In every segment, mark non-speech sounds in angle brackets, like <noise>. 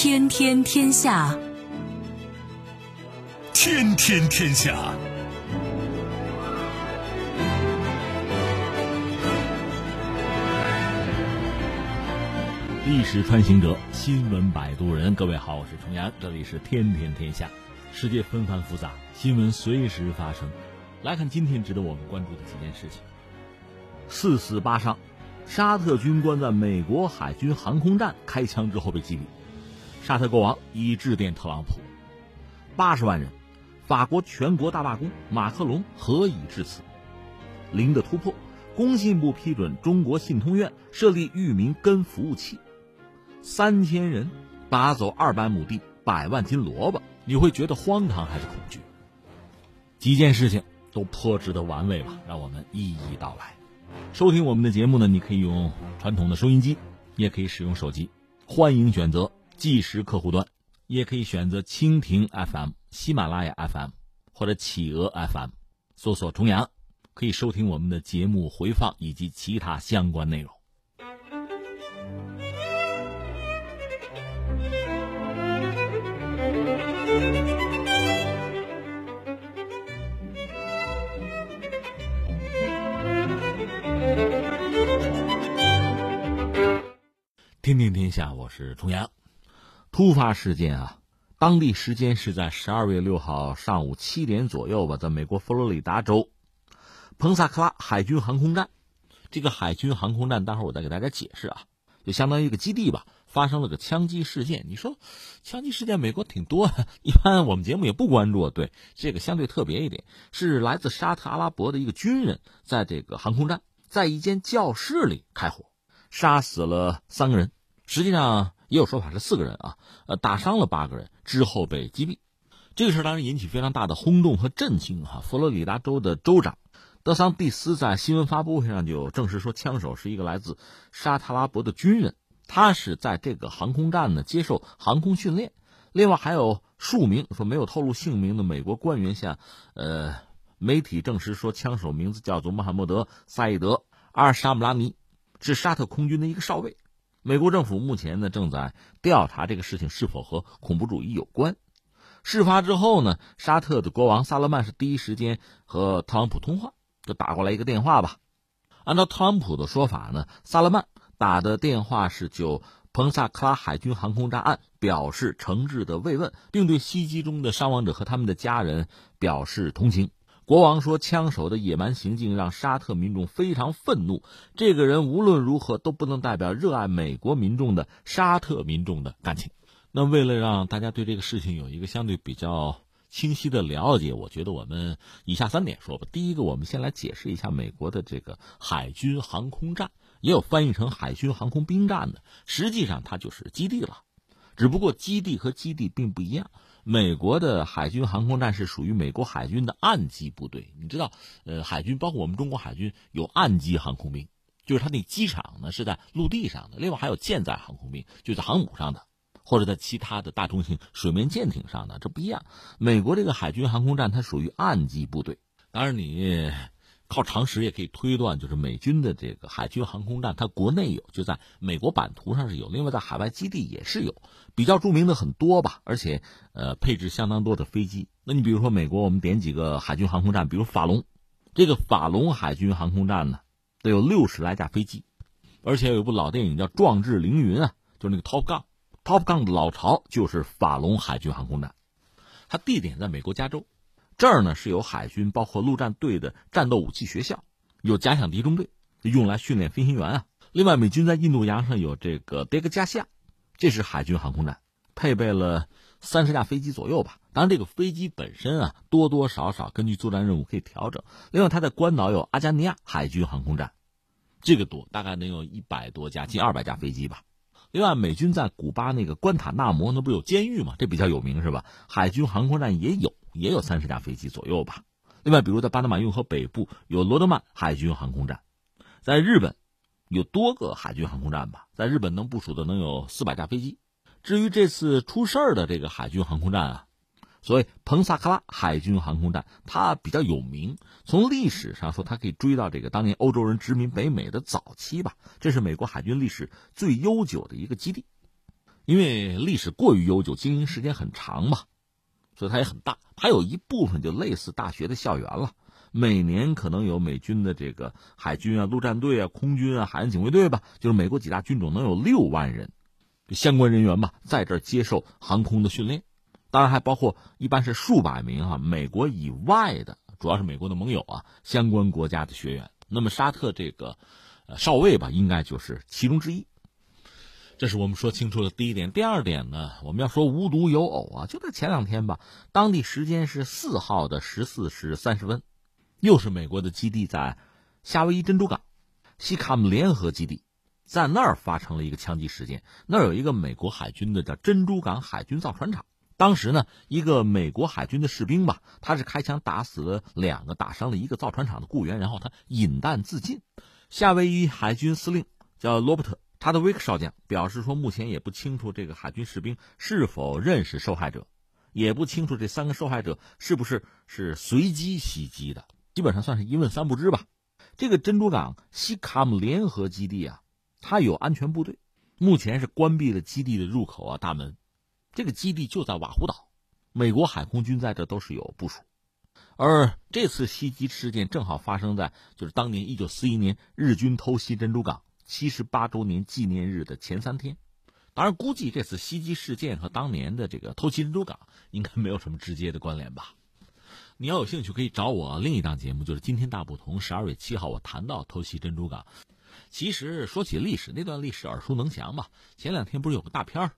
天天天下，天天天下。历史穿行者，新闻摆渡人。各位好，我是重阳，这里是天天天下。世界纷繁复杂，新闻随时发生。来看今天值得我们关注的几件事情：四死八伤，沙特军官在美国海军航空站开枪之后被击毙。沙特国王已致电特朗普，八十万人，法国全国大罢工，马克龙何以至此？零的突破，工信部批准中国信通院设立域名根服务器。三千人拔走二百亩地，百万斤萝卜，你会觉得荒唐还是恐惧？几件事情都颇值得玩味吧，让我们一一道来。收听我们的节目呢，你可以用传统的收音机，也可以使用手机，欢迎选择即时客户端，也可以选择蜻蜓 FM、喜马拉雅 FM 或者企鹅 FM，搜索“重阳”，可以收听我们的节目回放以及其他相关内容。天天天下，我是重阳。突发事件啊，当地时间是在十二月六号上午七点左右吧，在美国佛罗里达州彭萨克拉海军航空站，这个海军航空站，待会儿我再给大家解释啊，就相当于一个基地吧，发生了个枪击事件。你说枪击事件美国挺多的，一般我们节目也不关注。对，这个相对特别一点，是来自沙特阿拉伯的一个军人，在这个航空站，在一间教室里开火，杀死了三个人。实际上也有说法是四个人啊，呃，打伤了八个人之后被击毙。这个事当然引起非常大的轰动和震惊哈。佛罗里达州的州长德桑蒂斯在新闻发布会上就证实说，枪手是一个来自沙特阿拉伯的军人，他是在这个航空站呢接受航空训练。另外还有数名说没有透露姓名的美国官员向呃媒体证实说，枪手名字叫做穆罕默德·萨义德·阿尔沙姆拉尼，是沙特空军的一个少尉。美国政府目前呢正在调查这个事情是否和恐怖主义有关。事发之后呢，沙特的国王萨勒曼是第一时间和特朗普通话，就打过来一个电话吧。按照特朗普的说法呢，萨勒曼打的电话是就彭萨克拉海军航空站案表示诚挚的慰问，并对袭击中的伤亡者和他们的家人表示同情。国王说：“枪手的野蛮行径让沙特民众非常愤怒。这个人无论如何都不能代表热爱美国民众的沙特民众的感情。”那为了让大家对这个事情有一个相对比较清晰的了解，我觉得我们以下三点说吧。第一个，我们先来解释一下美国的这个海军航空站，也有翻译成海军航空兵站的，实际上它就是基地了，只不过基地和基地并不一样。美国的海军航空站是属于美国海军的岸基部队，你知道，呃，海军包括我们中国海军有岸基航空兵，就是它那机场呢是在陆地上的；另外还有舰载航空兵，就在航母上的，或者在其他的大中型水面舰艇上的，这不一样。美国这个海军航空站它属于岸基部队，当然你。靠常识也可以推断，就是美军的这个海军航空站，它国内有，就在美国版图上是有，另外在海外基地也是有，比较著名的很多吧，而且呃配置相当多的飞机。那你比如说美国，我们点几个海军航空站，比如法龙，这个法龙海军航空站呢，得有六十来架飞机，而且有一部老电影叫《壮志凌云》啊，就是那个 Top Gun，Top Gun 的老巢就是法龙海军航空站，它地点在美国加州。这儿呢是有海军，包括陆战队的战斗武器学校，有假想敌中队，用来训练飞行员啊。另外，美军在印度洋上有这个迭戈加西亚，这是海军航空站，配备了三十架飞机左右吧。当然，这个飞机本身啊，多多少少根据作战任务可以调整。另外，它在关岛有阿加尼亚海军航空站，这个多，大概能有一百多架，近二百架飞机吧。另外，美军在古巴那个关塔纳摩那不有监狱吗？这比较有名是吧？海军航空站也有。也有三十架飞机左右吧。另外，比如在巴拿马运河北部有罗德曼海军航空站，在日本有多个海军航空站吧。在日本能部署的能有四百架飞机。至于这次出事儿的这个海军航空站啊，所谓彭萨克拉海军航空站，它比较有名。从历史上说，它可以追到这个当年欧洲人殖民北美的早期吧。这是美国海军历史最悠久的一个基地。因为历史过于悠久，经营时间很长嘛，所以它也很大。还有一部分就类似大学的校园了，每年可能有美军的这个海军啊、陆战队啊、空军啊、海岸警卫队吧，就是美国几大军种能有六万人，相关人员吧，在这儿接受航空的训练。当然还包括一般是数百名啊，美国以外的，主要是美国的盟友啊，相关国家的学员。那么沙特这个少尉吧，应该就是其中之一。这是我们说清楚的第一点。第二点呢，我们要说无独有偶啊，就在前两天吧，当地时间是四号的十四时三十分，又是美国的基地在夏威夷珍珠港西卡姆联合基地，在那儿发生了一个枪击事件。那儿有一个美国海军的叫珍珠港海军造船厂，当时呢，一个美国海军的士兵吧，他是开枪打死了两个，打伤了一个造船厂的雇员，然后他引弹自尽。夏威夷海军司令叫罗伯特。查德威克少将表示说，目前也不清楚这个海军士兵是否认识受害者，也不清楚这三个受害者是不是是随机袭击的，基本上算是一问三不知吧。这个珍珠港西卡姆联合基地啊，它有安全部队，目前是关闭了基地的入口啊大门。这个基地就在瓦胡岛，美国海空军在这都是有部署。而这次袭击事件正好发生在就是当年一九四一年日军偷袭珍珠港。七十八周年纪念日的前三天，当然估计这次袭击事件和当年的这个偷袭珍珠港应该没有什么直接的关联吧。你要有兴趣，可以找我另一档节目，就是《今天大不同》。十二月七号，我谈到偷袭珍珠港。其实说起历史，那段历史耳熟能详吧？前两天不是有个大片儿，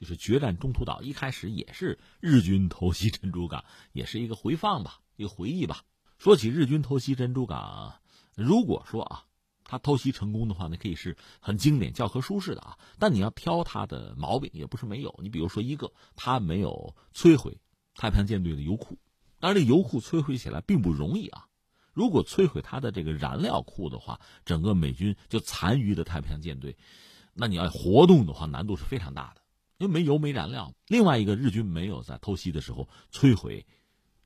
就是《决战中途岛》，一开始也是日军偷袭珍珠港，也是一个回放吧，一个回忆吧。说起日军偷袭珍珠港，如果说啊。他偷袭成功的话，那可以是很经典教科书式的啊。但你要挑他的毛病，也不是没有。你比如说一个，他没有摧毁太平洋舰队的油库，当然这油库摧毁起来并不容易啊。如果摧毁他的这个燃料库的话，整个美军就残余的太平洋舰队，那你要活动的话，难度是非常大的，因为没油没燃料。另外一个，日军没有在偷袭的时候摧毁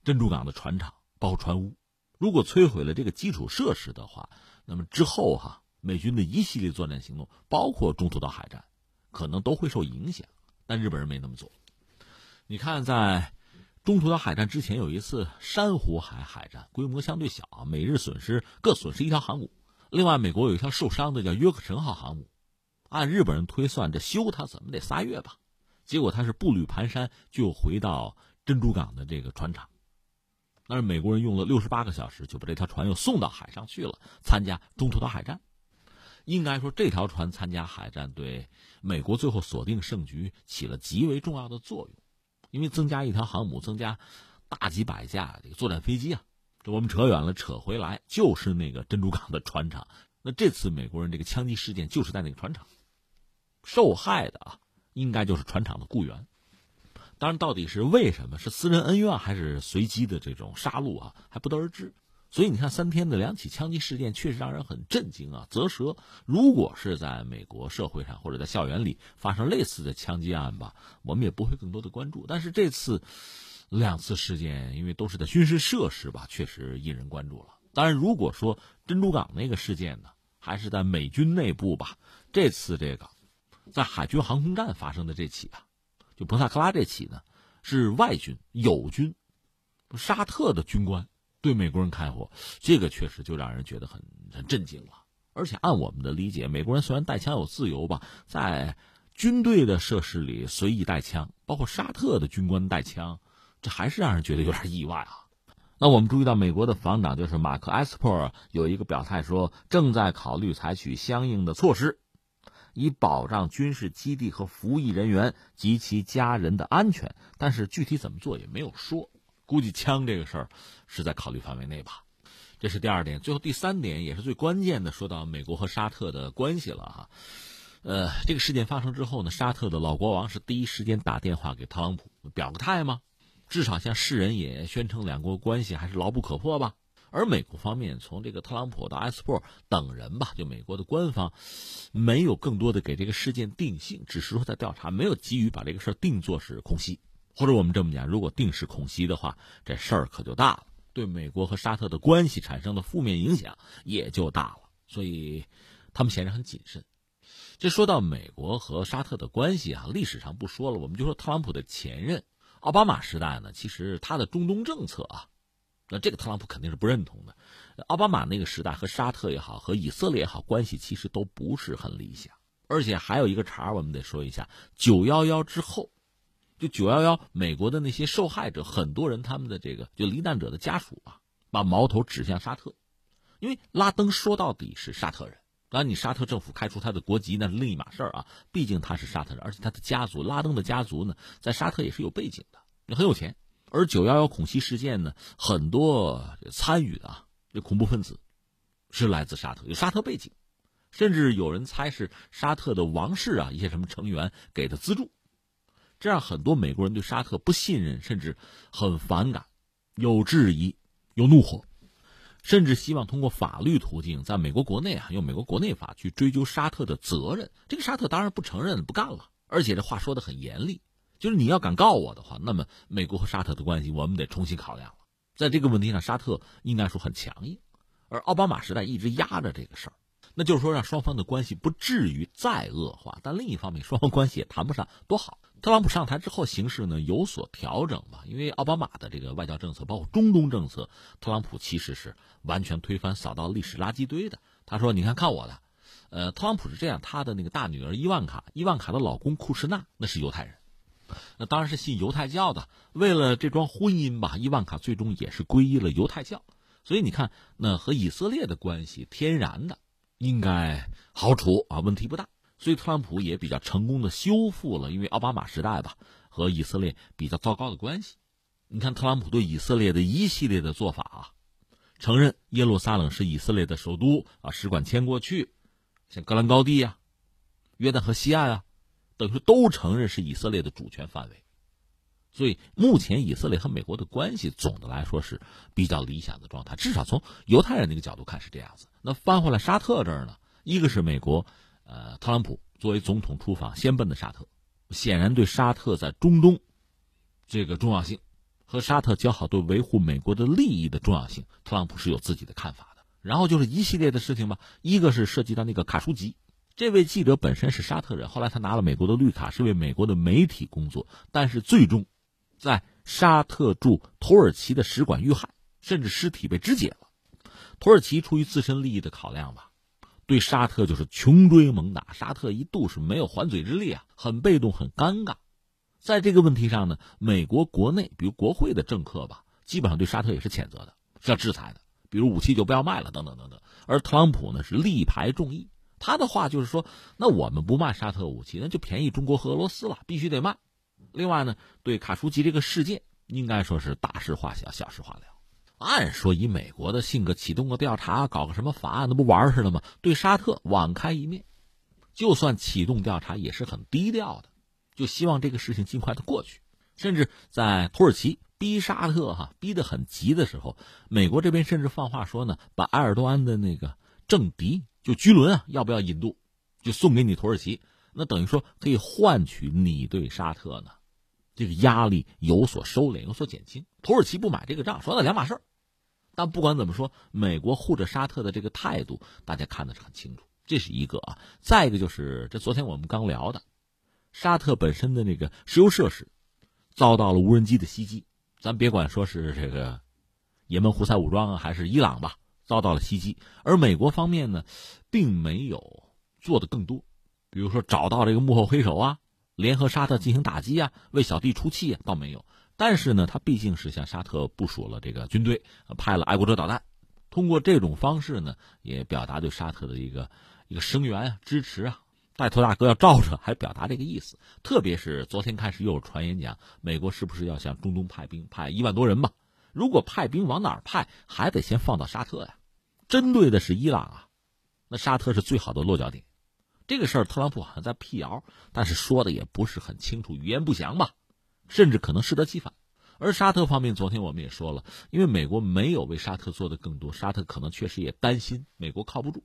珍珠港的船厂，包括船坞。如果摧毁了这个基础设施的话，那么之后哈，美军的一系列作战行动，包括中途岛海战，可能都会受影响。但日本人没那么做。你看，在中途岛海战之前有一次珊瑚海海战，规模相对小啊，美日损失各损失一条航母。另外，美国有一条受伤的叫约克城号航母，按日本人推算，这修它怎么得仨月吧？结果他是步履蹒跚就回到珍珠港的这个船厂。但是美国人用了六十八个小时就把这条船又送到海上去了，参加中途岛海战。应该说，这条船参加海战对美国最后锁定胜局起了极为重要的作用，因为增加一条航母，增加大几百架这个作战飞机啊。这我们扯远了，扯回来就是那个珍珠港的船厂。那这次美国人这个枪击事件就是在那个船厂，受害的啊，应该就是船厂的雇员。当然，到底是为什么？是私人恩怨还是随机的这种杀戮啊？还不得而知。所以你看，三天的两起枪击事件确实让人很震惊啊！啧舌。如果是在美国社会上或者在校园里发生类似的枪击案吧，我们也不会更多的关注。但是这次两次事件，因为都是在军事设施吧，确实引人关注了。当然，如果说珍珠港那个事件呢，还是在美军内部吧，这次这个在海军航空站发生的这起啊。就彭萨克拉这起呢，是外军友军，沙特的军官对美国人开火，这个确实就让人觉得很很震惊了。而且按我们的理解，美国人虽然带枪有自由吧，在军队的设施里随意带枪，包括沙特的军官带枪，这还是让人觉得有点意外啊。那我们注意到，美国的防长就是马克埃斯珀有一个表态说，正在考虑采取相应的措施。以保障军事基地和服役人员及其家人的安全，但是具体怎么做也没有说。估计枪这个事儿是在考虑范围内吧。这是第二点，最后第三点也是最关键的，说到美国和沙特的关系了哈。呃，这个事件发生之后呢，沙特的老国王是第一时间打电话给特朗普表个态吗？至少向世人也宣称两国关系还是牢不可破吧。而美国方面，从这个特朗普到埃斯珀等人吧，就美国的官方，没有更多的给这个事件定性，只是说在调查，没有急于把这个事儿定作是空袭，或者我们这么讲，如果定是空袭的话，这事儿可就大了，对美国和沙特的关系产生的负面影响也就大了，所以他们显然很谨慎。这说到美国和沙特的关系啊，历史上不说了，我们就说特朗普的前任奥巴马时代呢，其实他的中东政策啊，那这个特朗普肯定是不认同的。奥巴马那个时代和沙特也好，和以色列也好，关系其实都不是很理想。而且还有一个茬，我们得说一下：九幺幺之后，就九幺幺，美国的那些受害者，很多人他们的这个就罹难者的家属啊，把矛头指向沙特，因为拉登说到底是沙特人。当然，你沙特政府开除他的国籍那是另一码事儿啊，毕竟他是沙特人，而且他的家族拉登的家族呢，在沙特也是有背景的，也很有钱。而九幺幺恐袭事件呢，很多参与的啊，这恐怖分子是来自沙特，有沙特背景。甚至有人猜是沙特的王室啊，一些什么成员给的资助，这让很多美国人对沙特不信任，甚至很反感，有质疑，有怒火，甚至希望通过法律途径，在美国国内啊，用美国国内法去追究沙特的责任。这个沙特当然不承认，不干了，而且这话说的很严厉，就是你要敢告我的话，那么美国和沙特的关系我们得重新考量了。在这个问题上，沙特应该说很强硬，而奥巴马时代一直压着这个事儿。那就是说，让双方的关系不至于再恶化，但另一方面，双方关系也谈不上多好。特朗普上台之后，形势呢有所调整吧？因为奥巴马的这个外交政策，包括中东政策，特朗普其实是完全推翻，扫到历史垃圾堆的。他说：“你看看我的。”呃，特朗普是这样，他的那个大女儿伊万卡，伊万卡的老公库什纳那是犹太人，那当然是信犹太教的。为了这桩婚姻吧，伊万卡最终也是皈依了犹太教。所以你看，那和以色列的关系天然的。应该好处啊，问题不大，所以特朗普也比较成功的修复了，因为奥巴马时代吧和以色列比较糟糕的关系。你看特朗普对以色列的一系列的做法啊，承认耶路撒冷是以色列的首都啊，使馆迁过去，像戈兰高地啊、约旦河西岸啊，等于说都承认是以色列的主权范围。所以目前以色列和美国的关系总的来说是比较理想的状态，至少从犹太人那个角度看是这样子。那翻回来沙特这儿呢，一个是美国，呃，特朗普作为总统出访先奔的沙特，显然对沙特在中东这个重要性和沙特交好对维护美国的利益的重要性，特朗普是有自己的看法的。然后就是一系列的事情吧，一个是涉及到那个卡舒吉，这位记者本身是沙特人，后来他拿了美国的绿卡，是为美国的媒体工作，但是最终。在沙特驻土耳其的使馆遇害，甚至尸体被肢解了。土耳其出于自身利益的考量吧，对沙特就是穷追猛打。沙特一度是没有还嘴之力啊，很被动，很尴尬。在这个问题上呢，美国国内比如国会的政客吧，基本上对沙特也是谴责的，是要制裁的，比如武器就不要卖了，等等等等。而特朗普呢是力排众议，他的话就是说，那我们不卖沙特武器，那就便宜中国和俄罗斯了，必须得卖。另外呢，对卡舒吉这个事件，应该说是大事化小，小事化了。按说以美国的性格，启动个调查，搞个什么法案，那不玩似的吗？对沙特网开一面，就算启动调查，也是很低调的，就希望这个事情尽快的过去。甚至在土耳其逼沙特哈逼得很急的时候，美国这边甚至放话说呢，把埃尔多安的那个政敌就居伦啊，要不要引渡，就送给你土耳其，那等于说可以换取你对沙特呢。这个压力有所收敛，有所减轻。土耳其不买这个账，说那两码事儿。但不管怎么说，美国护着沙特的这个态度，大家看的是很清楚。这是一个啊。再一个就是，这昨天我们刚聊的，沙特本身的那个石油设施遭到了无人机的袭击。咱别管说是这个也门胡塞武装啊，还是伊朗吧，遭到了袭击。而美国方面呢，并没有做的更多，比如说找到这个幕后黑手啊。联合沙特进行打击啊，为小弟出气啊，倒没有。但是呢，他毕竟是向沙特部署了这个军队，派了爱国者导弹，通过这种方式呢，也表达对沙特的一个一个声援啊、支持啊。带头大哥要罩着，还表达这个意思。特别是昨天开始又有传言讲，美国是不是要向中东派兵，派一万多人吧？如果派兵往哪儿派，还得先放到沙特呀。针对的是伊朗啊，那沙特是最好的落脚点。这个事儿，特朗普好像在辟谣，但是说的也不是很清楚，语言不详吧，甚至可能适得其反。而沙特方面，昨天我们也说了，因为美国没有为沙特做的更多，沙特可能确实也担心美国靠不住，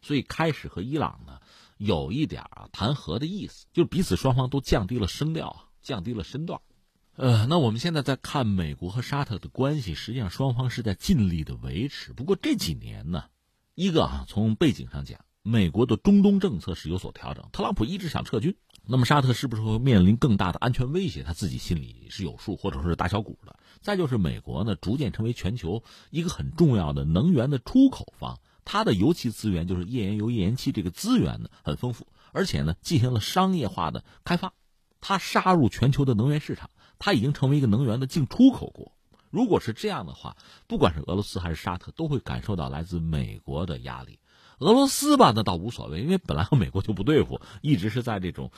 所以开始和伊朗呢有一点啊谈和的意思，就是彼此双方都降低了声调，降低了身段。呃，那我们现在在看美国和沙特的关系，实际上双方是在尽力的维持。不过这几年呢，一个啊从背景上讲。美国的中东政策是有所调整，特朗普一直想撤军，那么沙特是不是会面临更大的安全威胁？他自己心里是有数，或者说是打小鼓的。再就是美国呢，逐渐成为全球一个很重要的能源的出口方，它的油气资源就是页岩油、页岩气这个资源呢很丰富，而且呢进行了商业化的开发，它杀入全球的能源市场，它已经成为一个能源的进出口国。如果是这样的话，不管是俄罗斯还是沙特，都会感受到来自美国的压力。俄罗斯吧，那倒无所谓，因为本来和美国就不对付，一直是在这种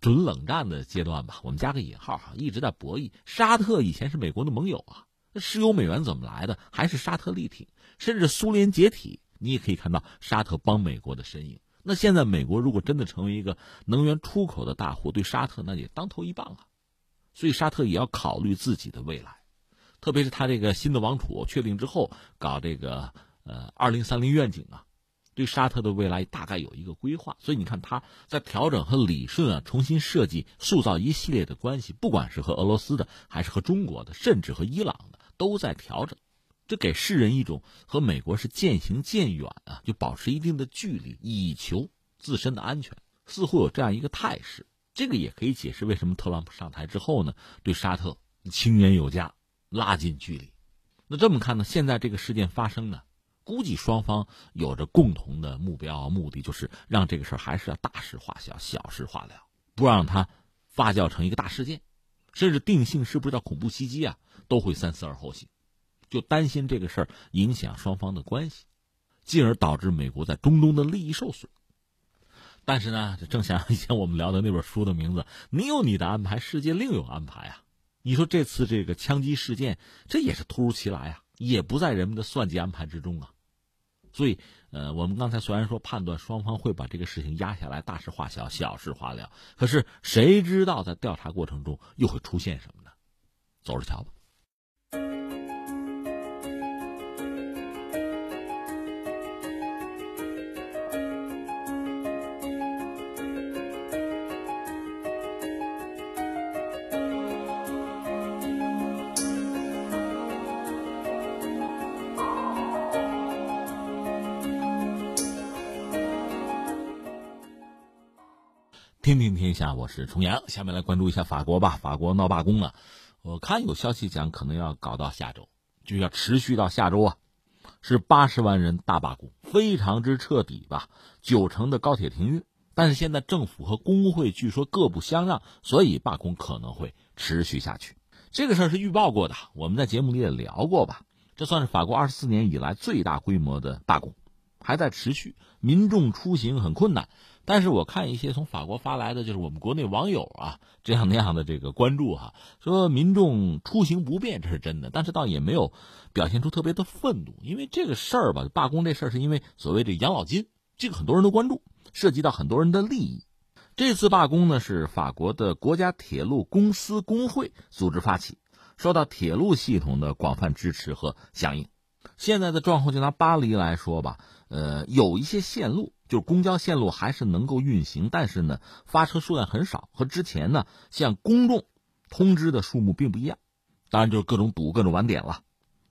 准冷战的阶段吧。我们加个引号哈，一直在博弈。沙特以前是美国的盟友啊，那石油美元怎么来的？还是沙特力挺，甚至苏联解体，你也可以看到沙特帮美国的身影。那现在美国如果真的成为一个能源出口的大户，对沙特那也当头一棒啊。所以沙特也要考虑自己的未来，特别是他这个新的王储确定之后，搞这个呃二零三零愿景啊。对沙特的未来大概有一个规划，所以你看他在调整和理顺啊，重新设计、塑造一系列的关系，不管是和俄罗斯的，还是和中国的，甚至和伊朗的，都在调整。这给世人一种和美国是渐行渐远啊，就保持一定的距离，以求自身的安全，似乎有这样一个态势。这个也可以解释为什么特朗普上台之后呢，对沙特青言有加，拉近距离。那这么看呢，现在这个事件发生呢？估计双方有着共同的目标目的，就是让这个事儿还是要大事化小，小事化了，不让它发酵成一个大事件，甚至定性是不是叫恐怖袭击啊，都会三思而后行，就担心这个事儿影响双方的关系，进而导致美国在中东的利益受损。但是呢，正像以前我们聊的那本书的名字，“你有你的安排，世界另有安排”啊。你说这次这个枪击事件，这也是突如其来啊。也不在人们的算计安排之中啊，所以，呃，我们刚才虽然说判断双方会把这个事情压下来，大事化小，小事化了，可是谁知道在调查过程中又会出现什么呢？走着瞧吧。听听天下，我是重阳。下面来关注一下法国吧。法国闹罢工了，我看有消息讲可能要搞到下周，就要持续到下周啊。是八十万人大罢工，非常之彻底吧。九成的高铁停运，但是现在政府和工会据说各不相让，所以罢工可能会持续下去。这个事儿是预报过的，我们在节目里也聊过吧。这算是法国二十四年以来最大规模的罢工，还在持续，民众出行很困难。但是我看一些从法国发来的，就是我们国内网友啊这样那样的这个关注哈，说民众出行不便，这是真的，但是倒也没有表现出特别的愤怒，因为这个事儿吧，罢工这事儿是因为所谓的养老金，这个很多人都关注，涉及到很多人的利益。这次罢工呢是法国的国家铁路公司工会组织发起，受到铁路系统的广泛支持和响应。现在的状况就拿巴黎来说吧，呃，有一些线路。就是公交线路还是能够运行，但是呢，发车数量很少，和之前呢向公众通知的数目并不一样。当然就是各种堵、各种晚点了。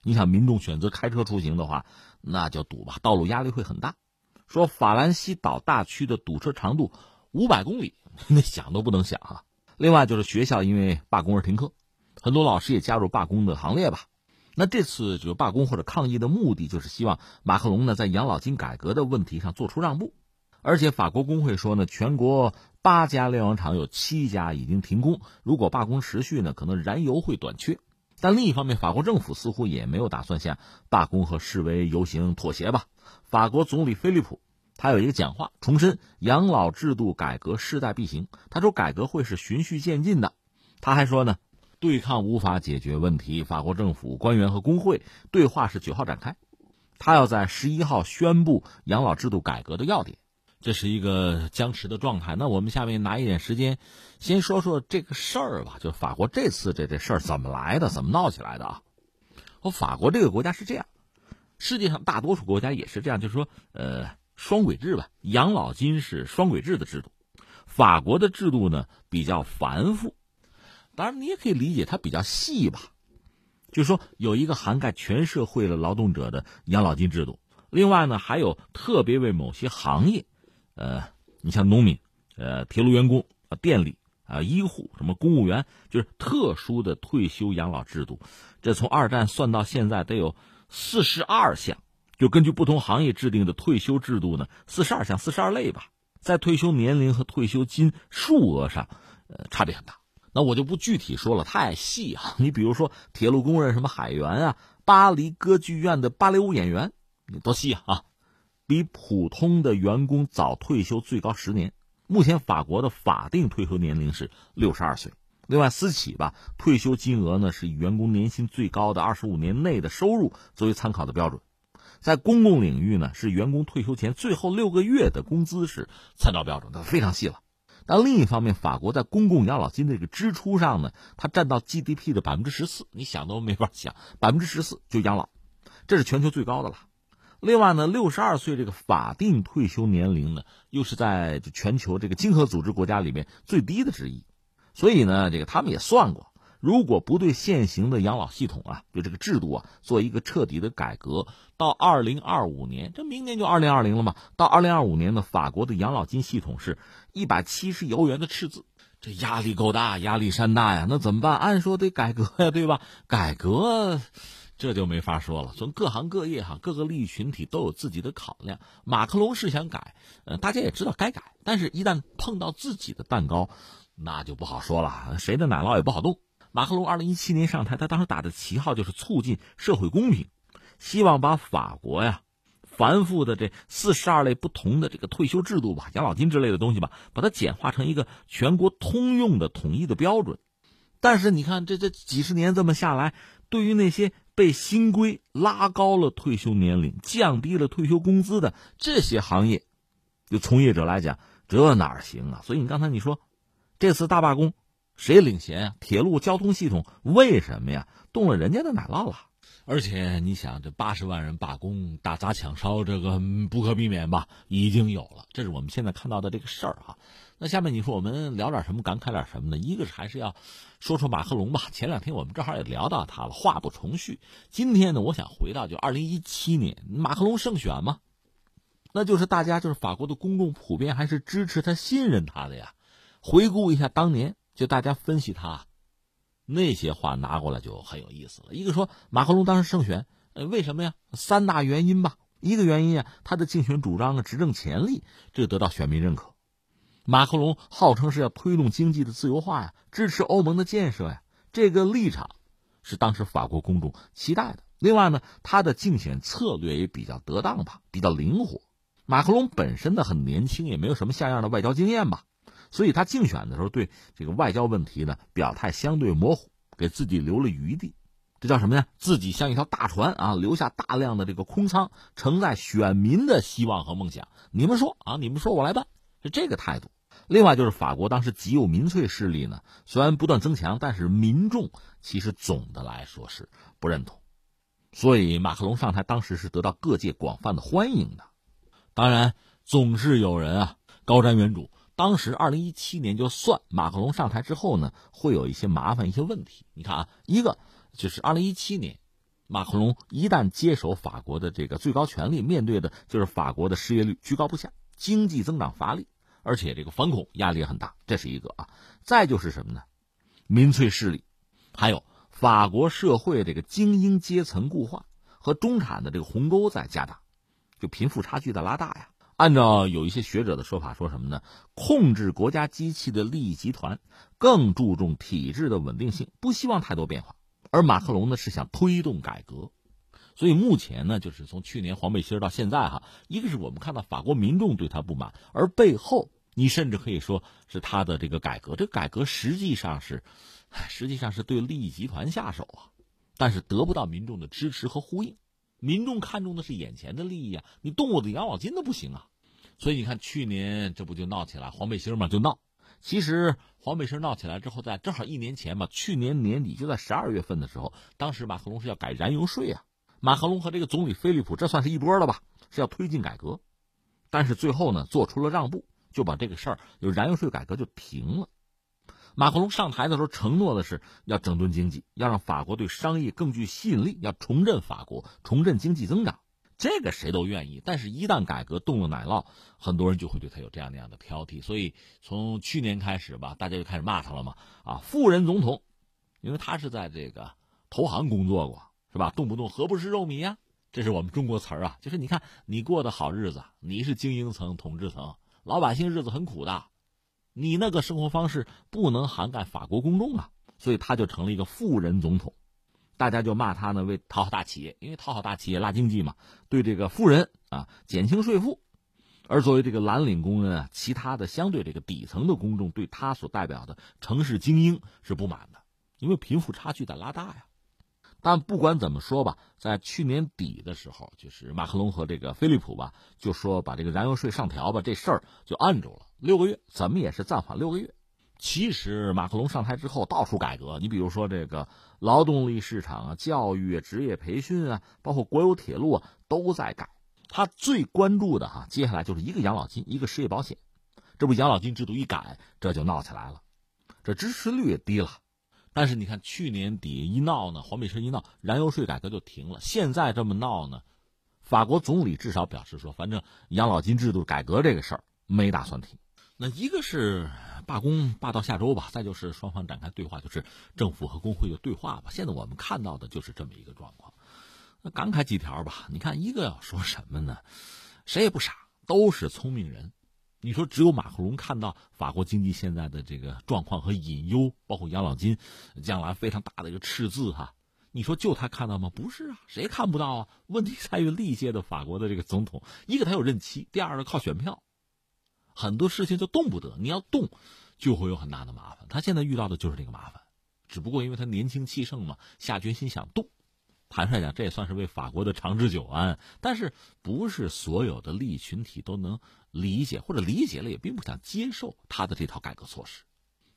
你想，民众选择开车出行的话，那就堵吧，道路压力会很大。说法兰西岛大区的堵车长度五百公里，<laughs> 那想都不能想啊。另外就是学校因为罢工而停课，很多老师也加入罢工的行列吧。那这次就罢工或者抗议的目的，就是希望马克龙呢在养老金改革的问题上做出让步。而且法国工会说呢，全国八家炼油厂有七家已经停工，如果罢工持续呢，可能燃油会短缺。但另一方面，法国政府似乎也没有打算向罢工和示威游行妥协吧？法国总理菲利普他有一个讲话，重申养老制度改革势在必行。他说改革会是循序渐进的。他还说呢。对抗无法解决问题，法国政府官员和工会对话是九号展开，他要在十一号宣布养老制度改革的要点，这是一个僵持的状态。那我们下面拿一点时间，先说说这个事儿吧。就法国这次这这事儿怎么来的，怎么闹起来的啊？我法国这个国家是这样，世界上大多数国家也是这样，就是说，呃，双轨制吧，养老金是双轨制的制度，法国的制度呢比较繁复。当然，你也可以理解它比较细吧，就是说有一个涵盖全社会的劳动者的养老金制度。另外呢，还有特别为某些行业呃，你像农民、呃，铁路员工、啊，电力啊，医护什么公务员，就是特殊的退休养老制度。这从二战算到现在得有四十二项，就根据不同行业制定的退休制度呢，四十二项，四十二类吧，在退休年龄和退休金数额上，呃，差别很大。那我就不具体说了，太细啊。<laughs> 你比如说铁路工人什么海员啊，巴黎歌剧院的芭蕾舞演员，你多细啊！比普通的员工早退休最高十年。目前法国的法定退休年龄是六十二岁。另外，私企吧，退休金额呢是以员工年薪最高的二十五年内的收入作为参考的标准。在公共领域呢，是员工退休前最后六个月的工资是参照标准，那非常细了。但另一方面，法国在公共养老金这个支出上呢，它占到 GDP 的百分之十四，你想都没法想，百分之十四就养老，这是全球最高的了。另外呢，六十二岁这个法定退休年龄呢，又是在全球这个经合组织国家里面最低的之一。所以呢，这个他们也算过，如果不对现行的养老系统啊，对这个制度啊做一个彻底的改革，到二零二五年，这明年就二零二零了嘛。到二零二五年呢，法国的养老金系统是一百七十亿欧元的赤字，这压力够大，压力山大呀。那怎么办？按说得改革呀，对吧？改革。这就没法说了。从各行各业哈，各个利益群体都有自己的考量。马克龙是想改，呃，大家也知道该改，但是一旦碰到自己的蛋糕，那就不好说了。谁的奶酪也不好动。马克龙二零一七年上台，他当时打的旗号就是促进社会公平，希望把法国呀繁复的这四十二类不同的这个退休制度吧、养老金之类的东西吧，把它简化成一个全国通用的统一的标准。但是你看，这这几十年这么下来，对于那些被新规拉高了退休年龄、降低了退休工资的这些行业，就从业者来讲，这哪行啊？所以你刚才你说，这次大罢工，谁领衔啊？铁路交通系统为什么呀？动了人家的奶酪了？而且你想，这八十万人罢工、打砸抢烧，这个不可避免吧？已经有了，这是我们现在看到的这个事儿哈。那下面你说我们聊点什么，感慨点什么呢？一个是还是要说说马克龙吧。前两天我们正好也聊到他了，话不重叙。今天呢，我想回到就二零一七年马克龙胜选嘛，那就是大家就是法国的公众普遍还是支持他、信任他的呀。回顾一下当年，就大家分析他那些话拿过来就很有意思了。一个说马克龙当时胜选，呃，为什么呀？三大原因吧。一个原因啊，他的竞选主张啊，执政潜力，这得到选民认可。马克龙号称是要推动经济的自由化呀，支持欧盟的建设呀，这个立场是当时法国公众期待的。另外呢，他的竞选策略也比较得当吧，比较灵活。马克龙本身呢很年轻，也没有什么像样的外交经验吧，所以他竞选的时候对这个外交问题呢表态相对模糊，给自己留了余地。这叫什么呀？自己像一条大船啊，留下大量的这个空舱，承载选民的希望和梦想。你们说啊，你们说我来办。是这个态度，另外就是法国当时极右民粹势力呢，虽然不断增强，但是民众其实总的来说是不认同，所以马克龙上台当时是得到各界广泛的欢迎的。当然，总是有人啊高瞻远瞩。当时二零一七年就算马克龙上台之后呢，会有一些麻烦、一些问题。你看啊，一个就是二零一七年，马克龙一旦接手法国的这个最高权力，面对的就是法国的失业率居高不下。经济增长乏力，而且这个反恐压力也很大，这是一个啊。再就是什么呢？民粹势力，还有法国社会这个精英阶层固化和中产的这个鸿沟在加大，就贫富差距在拉大呀。按照有一些学者的说法，说什么呢？控制国家机器的利益集团更注重体制的稳定性，不希望太多变化。而马克龙呢，是想推动改革。所以目前呢，就是从去年黄背心到现在哈，一个是我们看到法国民众对他不满，而背后你甚至可以说是他的这个改革，这改革实际上是，实际上是对利益集团下手啊，但是得不到民众的支持和呼应，民众看重的是眼前的利益啊，你动我的养老金都不行啊，所以你看去年这不就闹起来黄背心嘛，就闹，其实黄背心闹起来之后，在正好一年前嘛，去年年底就在十二月份的时候，当时马克龙是要改燃油税啊。马克龙和这个总理菲利普，这算是一波了吧？是要推进改革，但是最后呢，做出了让步，就把这个事儿，就燃油税改革就停了。马克龙上台的时候承诺的是要整顿经济，要让法国对商业更具吸引力，要重振法国，重振经济增长。这个谁都愿意。但是，一旦改革动了奶酪，很多人就会对他有这样那样的挑剔。所以，从去年开始吧，大家就开始骂他了嘛。啊，富人总统，因为他是在这个投行工作过，是吧？动不动何不食肉糜呀？这是我们中国词儿啊，就是你看你过的好日子，你是精英层、统治层，老百姓日子很苦的，你那个生活方式不能涵盖法国公众啊，所以他就成了一个富人总统，大家就骂他呢为讨好大企业，因为讨好大企业拉经济嘛，对这个富人啊减轻税负，而作为这个蓝领工人啊，其他的相对这个底层的公众对他所代表的城市精英是不满的，因为贫富差距在拉大呀。但不管怎么说吧，在去年底的时候，就是马克龙和这个菲利普吧，就说把这个燃油税上调吧，这事儿就按住了六个月，怎么也是暂缓六个月。其实马克龙上台之后到处改革，你比如说这个劳动力市场啊、教育啊、职业培训啊，包括国有铁路啊，都在改。他最关注的哈，接下来就是一个养老金，一个失业保险。这不养老金制度一改，这就闹起来了，这支持率也低了。但是你看，去年底一闹呢，黄背车一闹，燃油税改革就停了。现在这么闹呢，法国总理至少表示说，反正养老金制度改革这个事儿没打算停。那一个是罢工罢到下周吧，再就是双方展开对话，就是政府和工会的对话吧。现在我们看到的就是这么一个状况。那感慨几条吧，你看一个要说什么呢？谁也不傻，都是聪明人。你说只有马克龙看到法国经济现在的这个状况和隐忧，包括养老金将来非常大的一个赤字哈。你说就他看到吗？不是啊，谁看不到啊？问题在于历届的法国的这个总统，一个他有任期，第二个靠选票，很多事情就动不得。你要动，就会有很大的麻烦。他现在遇到的就是这个麻烦，只不过因为他年轻气盛嘛，下决心想动。坦率讲，这也算是为法国的长治久安。但是，不是所有的利益群体都能理解，或者理解了也并不想接受他的这套改革措施，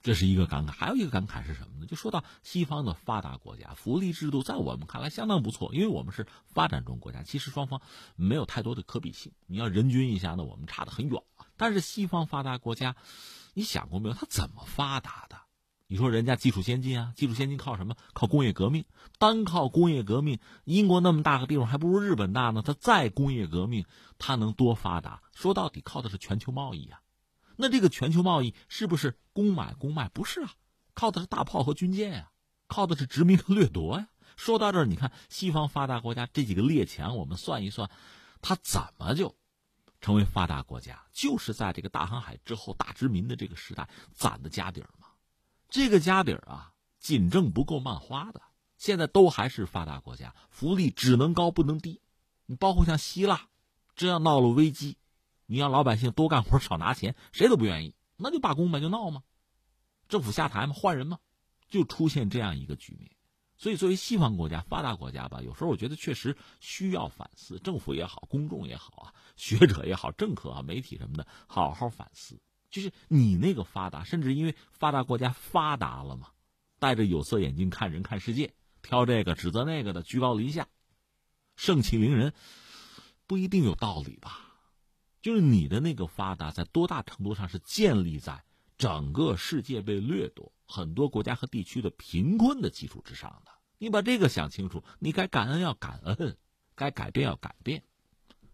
这是一个感慨。还有一个感慨是什么呢？就说到西方的发达国家，福利制度在我们看来相当不错，因为我们是发展中国家，其实双方没有太多的可比性。你要人均一下呢，我们差得很远。但是西方发达国家，你想过没有？它怎么发达的？你说人家技术先进啊，技术先进靠什么？靠工业革命。单靠工业革命，英国那么大个地方还不如日本大呢。它再工业革命，它能多发达？说到底，靠的是全球贸易啊。那这个全球贸易是不是公买公卖？不是啊，靠的是大炮和军舰呀，靠的是殖民和掠夺呀。说到这儿，你看西方发达国家这几个列强，我们算一算，它怎么就成为发达国家？就是在这个大航海之后大殖民的这个时代攒的家底儿嘛。这个家底儿啊，仅挣不够慢花的。现在都还是发达国家，福利只能高不能低。你包括像希腊，这样闹了危机，你让老百姓多干活少拿钱，谁都不愿意，那就罢工呗，就闹嘛，政府下台嘛，换人嘛，就出现这样一个局面。所以，作为西方国家、发达国家吧，有时候我觉得确实需要反思，政府也好，公众也好啊，学者也好，政客啊，媒体什么的，好好反思。就是你那个发达，甚至因为发达国家发达了嘛，戴着有色眼镜看人看世界，挑这个指责那个的，居高临下，盛气凌人，不一定有道理吧？就是你的那个发达，在多大程度上是建立在整个世界被掠夺、很多国家和地区的贫困的基础之上的？你把这个想清楚，你该感恩要感恩，该改变要改变。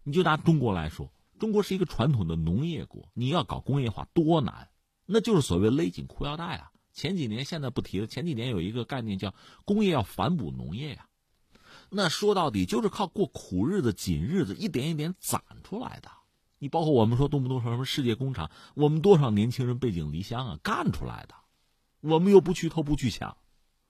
你就拿中国来说。中国是一个传统的农业国，你要搞工业化多难？那就是所谓勒紧裤腰带啊！前几年现在不提了，前几年有一个概念叫工业要反哺农业呀。那说到底就是靠过苦日子、紧日子，一点一点攒出来的。你包括我们说动不动说什么世界工厂，我们多少年轻人背井离乡啊，干出来的。我们又不去偷不去抢，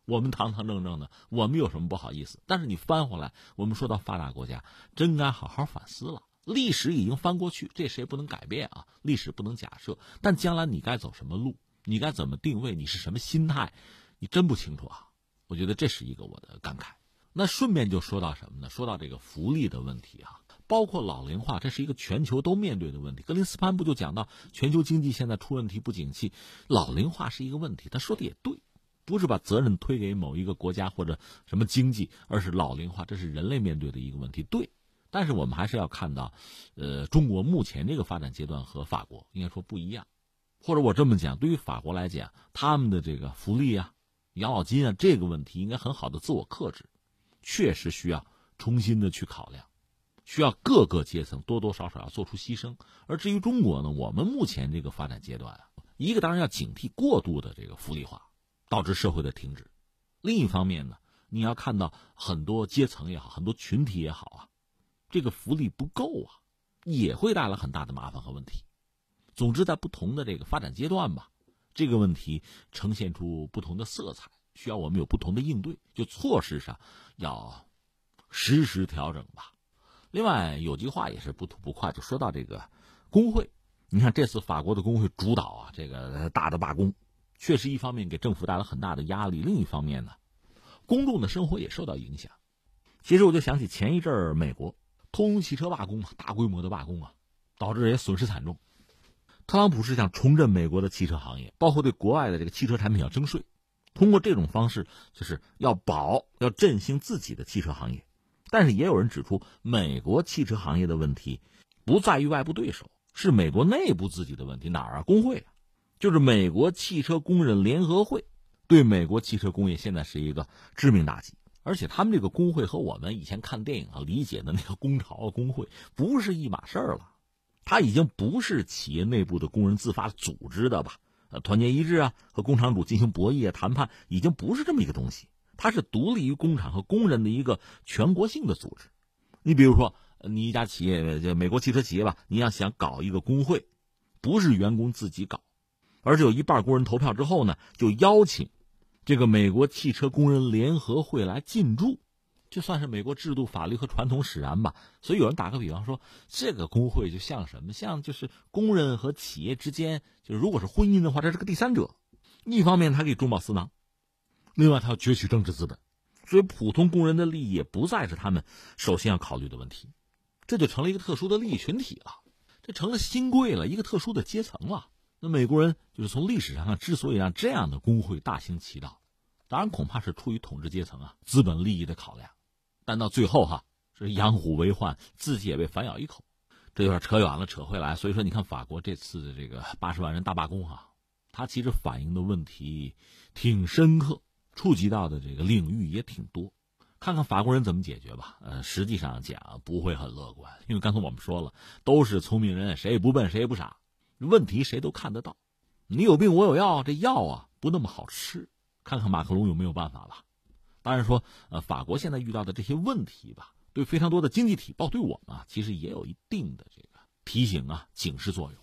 我们堂堂正正的，我们有什么不好意思？但是你翻回来，我们说到发达国家，真该好好反思了。历史已经翻过去，这谁也不能改变啊？历史不能假设，但将来你该走什么路，你该怎么定位，你是什么心态，你真不清楚啊！我觉得这是一个我的感慨。那顺便就说到什么呢？说到这个福利的问题啊，包括老龄化，这是一个全球都面对的问题。格林斯潘不就讲到，全球经济现在出问题不景气，老龄化是一个问题。他说的也对，不是把责任推给某一个国家或者什么经济，而是老龄化，这是人类面对的一个问题。对。但是我们还是要看到，呃，中国目前这个发展阶段和法国应该说不一样，或者我这么讲，对于法国来讲，他们的这个福利啊、养老金啊这个问题应该很好的自我克制，确实需要重新的去考量，需要各个阶层多多少少要做出牺牲。而至于中国呢，我们目前这个发展阶段啊，一个当然要警惕过度的这个福利化，导致社会的停止；另一方面呢，你要看到很多阶层也好，很多群体也好啊，这个福利不够啊，也会带来很大的麻烦和问题。总之，在不同的这个发展阶段吧，这个问题呈现出不同的色彩，需要我们有不同的应对。就措施上要实时调整吧。另外有句话也是不吐不快，就说到这个工会。你看这次法国的工会主导啊，这个大的罢工，确实一方面给政府带来很大的压力，另一方面呢，公众的生活也受到影响。其实我就想起前一阵儿美国通用汽车罢工嘛大规模的罢工啊，导致也损失惨重。特朗普是想重振美国的汽车行业，包括对国外的这个汽车产品要征税，通过这种方式就是要保、要振兴自己的汽车行业。但是也有人指出，美国汽车行业的问题不在于外部对手，是美国内部自己的问题。哪儿啊？工会啊，就是美国汽车工人联合会，对美国汽车工业现在是一个致命打击。而且他们这个工会和我们以前看电影啊理解的那个工潮啊工会不是一码事儿了。他已经不是企业内部的工人自发组织的吧？呃，团结一致啊，和工厂主进行博弈啊、谈判，已经不是这么一个东西。它是独立于工厂和工人的一个全国性的组织。你比如说，你一家企业，就美国汽车企业吧，你要想搞一个工会，不是员工自己搞，而是有一半工人投票之后呢，就邀请这个美国汽车工人联合会来进驻。就算是美国制度、法律和传统使然吧，所以有人打个比方说，这个工会就像什么？像就是工人和企业之间，就如果是婚姻的话，这是个第三者。一方面他可以中饱私囊，另外他要攫取政治资本，所以普通工人的利益也不再是他们首先要考虑的问题，这就成了一个特殊的利益群体了，这成了新贵了，一个特殊的阶层了。那美国人就是从历史上看，之所以让这样的工会大行其道，当然恐怕是出于统治阶层啊资本利益的考量。但到最后哈，是养虎为患，自己也被反咬一口，这有点扯远了，扯回来。所以说，你看法国这次的这个八十万人大罢工哈，它其实反映的问题挺深刻，触及到的这个领域也挺多。看看法国人怎么解决吧。呃，实际上讲不会很乐观，因为刚才我们说了，都是聪明人，谁也不笨，谁也不傻，问题谁都看得到。你有病我有药，这药啊不那么好吃。看看马克龙有没有办法吧。当然说，呃，法国现在遇到的这些问题吧，对非常多的经济体，包括对我们啊，其实也有一定的这个提醒啊、警示作用。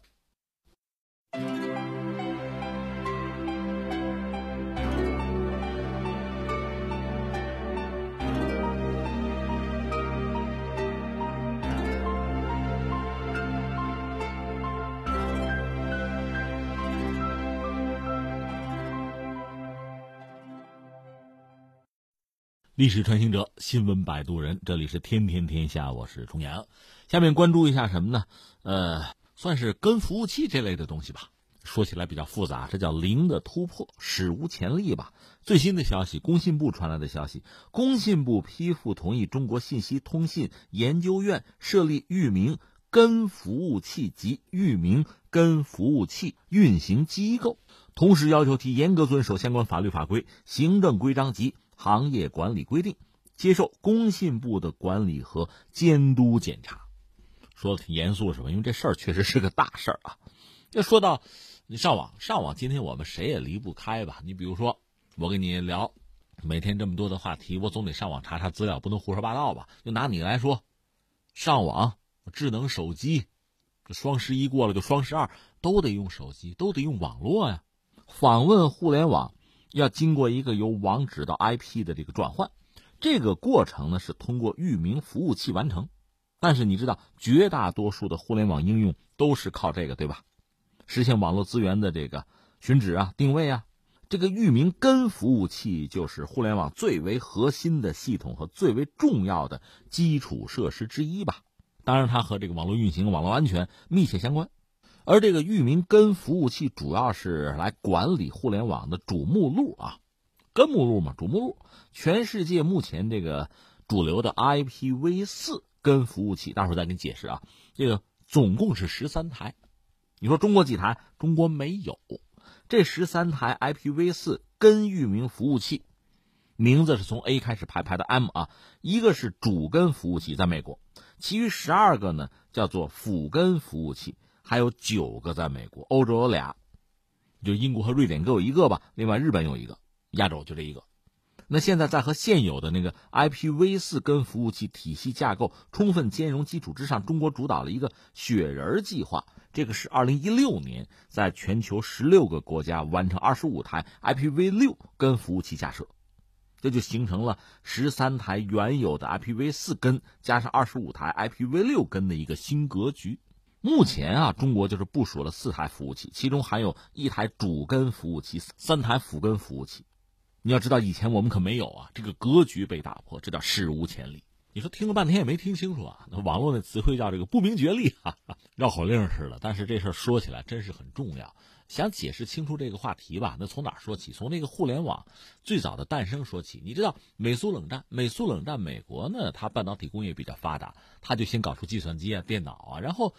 历史传行者，新闻摆渡人，这里是天天天下，我是重阳。下面关注一下什么呢？呃，算是跟服务器这类的东西吧。说起来比较复杂，这叫零的突破，史无前例吧。最新的消息，工信部传来的消息，工信部批复同意中国信息通信研究院设立域名跟服务器及域名跟服务器运行机构，同时要求其严格遵守相关法律法规、行政规章及。行业管理规定，接受工信部的管理和监督检查，说的挺严肃是吧？因为这事儿确实是个大事儿啊。要说到你上网，上网，今天我们谁也离不开吧？你比如说，我跟你聊，每天这么多的话题，我总得上网查查资料，不能胡说八道吧？就拿你来说，上网，智能手机，这双十一过了就双十二，都得用手机，都得用网络呀，访问互联网。要经过一个由网址到 IP 的这个转换，这个过程呢是通过域名服务器完成。但是你知道，绝大多数的互联网应用都是靠这个，对吧？实现网络资源的这个寻址啊、定位啊。这个域名根服务器就是互联网最为核心的系统和最为重要的基础设施之一吧。当然，它和这个网络运行、网络安全密切相关。而这个域名根服务器主要是来管理互联网的主目录啊，根目录嘛，主目录。全世界目前这个主流的 IPv 四根服务器，待会儿再给你解释啊。这个总共是十三台，你说中国几台？中国没有。这十三台 IPv 四根域名服务器，名字是从 A 开始排排的 M 啊，一个是主根服务器在美国，其余十二个呢叫做辅根服务器，还有九个在美国，欧洲有俩，就英国和瑞典各有一个吧，另外日本有一个，亚洲就这一个。那现在在和现有的那个 IPv4 根服务器体系架构充分兼容基础之上，中国主导了一个雪人计划。这个是二零一六年在全球十六个国家完成二十五台 IPv6 根服务器架设，这就形成了十三台原有的 IPv4 根加上二十五台 IPv6 根的一个新格局。目前啊，中国就是部署了四台服务器，其中含有一台主根服务器，三台辅根服务器。你要知道，以前我们可没有啊，这个格局被打破，这叫史无前例。你说听了半天也没听清楚啊？那网络那词汇叫这个不明觉厉，哈哈，绕口令似的。但是这事儿说起来真是很重要。想解释清楚这个话题吧，那从哪说起？从那个互联网最早的诞生说起。你知道美苏冷战，美苏冷战，美国呢，它半导体工业比较发达，它就先搞出计算机啊、电脑啊。然后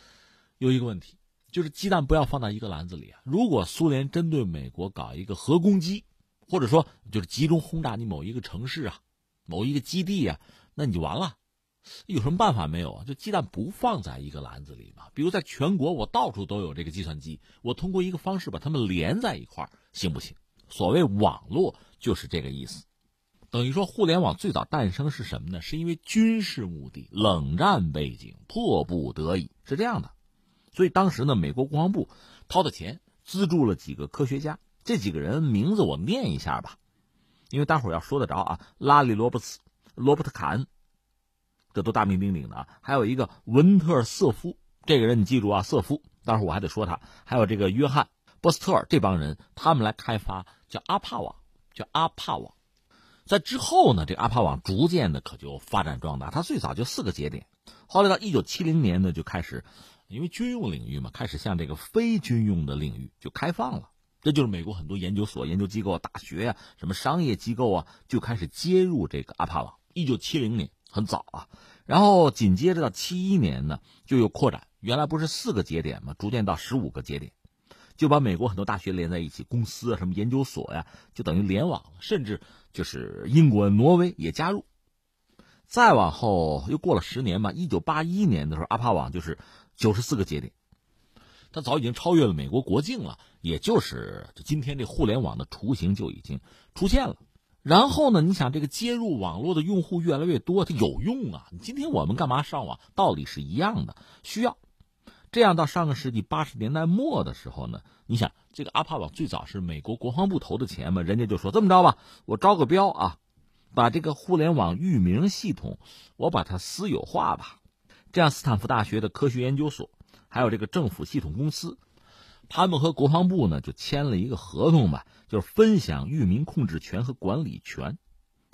有一个问题，就是鸡蛋不要放在一个篮子里啊。如果苏联针对美国搞一个核攻击，或者说，就是集中轰炸你某一个城市啊，某一个基地啊，那你就完了。有什么办法没有啊？就鸡蛋不放在一个篮子里嘛。比如在全国，我到处都有这个计算机，我通过一个方式把它们连在一块儿，行不行？所谓网络就是这个意思。等于说，互联网最早诞生是什么呢？是因为军事目的，冷战背景，迫不得已是这样的。所以当时呢，美国国防部掏的钱资助了几个科学家。这几个人名字我念一下吧，因为待会儿要说得着啊。拉里·罗伯茨、罗伯特·卡恩，这都大名鼎鼎的啊。还有一个文特·瑟夫，这个人你记住啊，瑟夫。待会儿我还得说他。还有这个约翰·波斯特尔，这帮人他们来开发叫阿帕网，叫阿帕网。在之后呢，这阿帕网逐渐的可就发展壮大。它最早就四个节点，后来到一九七零年呢，就开始因为军用领域嘛，开始向这个非军用的领域就开放了。这就是美国很多研究所、研究机构、大学呀，什么商业机构啊，就开始接入这个阿帕网。一九七零年很早啊，然后紧接着到七一年呢，就有扩展。原来不是四个节点嘛，逐渐到十五个节点，就把美国很多大学连在一起，公司啊、什么研究所呀，就等于联网了。甚至就是英国、挪威也加入。再往后又过了十年嘛，一九八一年的时候，阿帕网就是九十四个节点。它早已经超越了美国国境了，也就是今天这互联网的雏形就已经出现了。然后呢，你想这个接入网络的用户越来越多，它有用啊。今天我们干嘛上网？道理是一样的，需要。这样到上个世纪八十年代末的时候呢，你想这个阿帕网最早是美国国防部投的钱嘛，人家就说这么着吧，我招个标啊，把这个互联网域名系统我把它私有化吧。这样斯坦福大学的科学研究所。还有这个政府系统公司，他们和国防部呢就签了一个合同吧，就是分享域名控制权和管理权。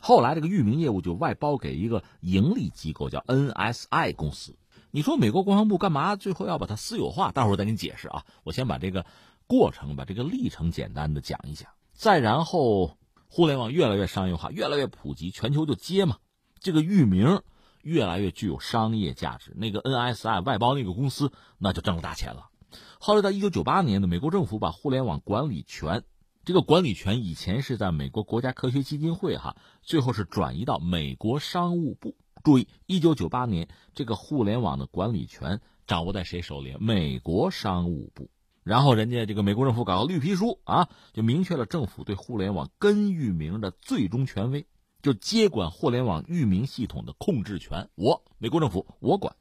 后来这个域名业务就外包给一个盈利机构，叫 NSI 公司。你说美国国防部干嘛最后要把它私有化？待会儿再给你解释啊。我先把这个过程、把这个历程简单的讲一讲。再然后，互联网越来越商业化，越来越普及，全球就接嘛。这个域名。越来越具有商业价值，那个 NSI 外包那个公司那就挣了大钱了。后来到一九九八年呢，美国政府把互联网管理权，这个管理权以前是在美国国家科学基金会哈，最后是转移到美国商务部。注意，一九九八年这个互联网的管理权掌握在谁手里？美国商务部。然后人家这个美国政府搞个绿皮书啊，就明确了政府对互联网根域名的最终权威。就接管互联网域名系统的控制权，我美国政府我管，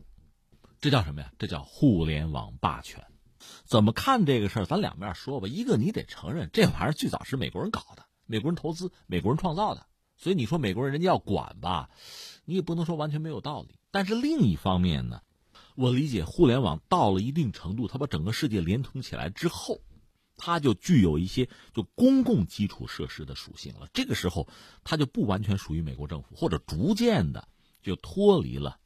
这叫什么呀？这叫互联网霸权。怎么看这个事儿？咱两面说吧。一个你得承认，这玩意儿最早是美国人搞的，美国人投资，美国人创造的。所以你说美国人人家要管吧，你也不能说完全没有道理。但是另一方面呢，我理解互联网到了一定程度，它把整个世界连通起来之后。它就具有一些就公共基础设施的属性了。这个时候，它就不完全属于美国政府，或者逐渐的就脱离了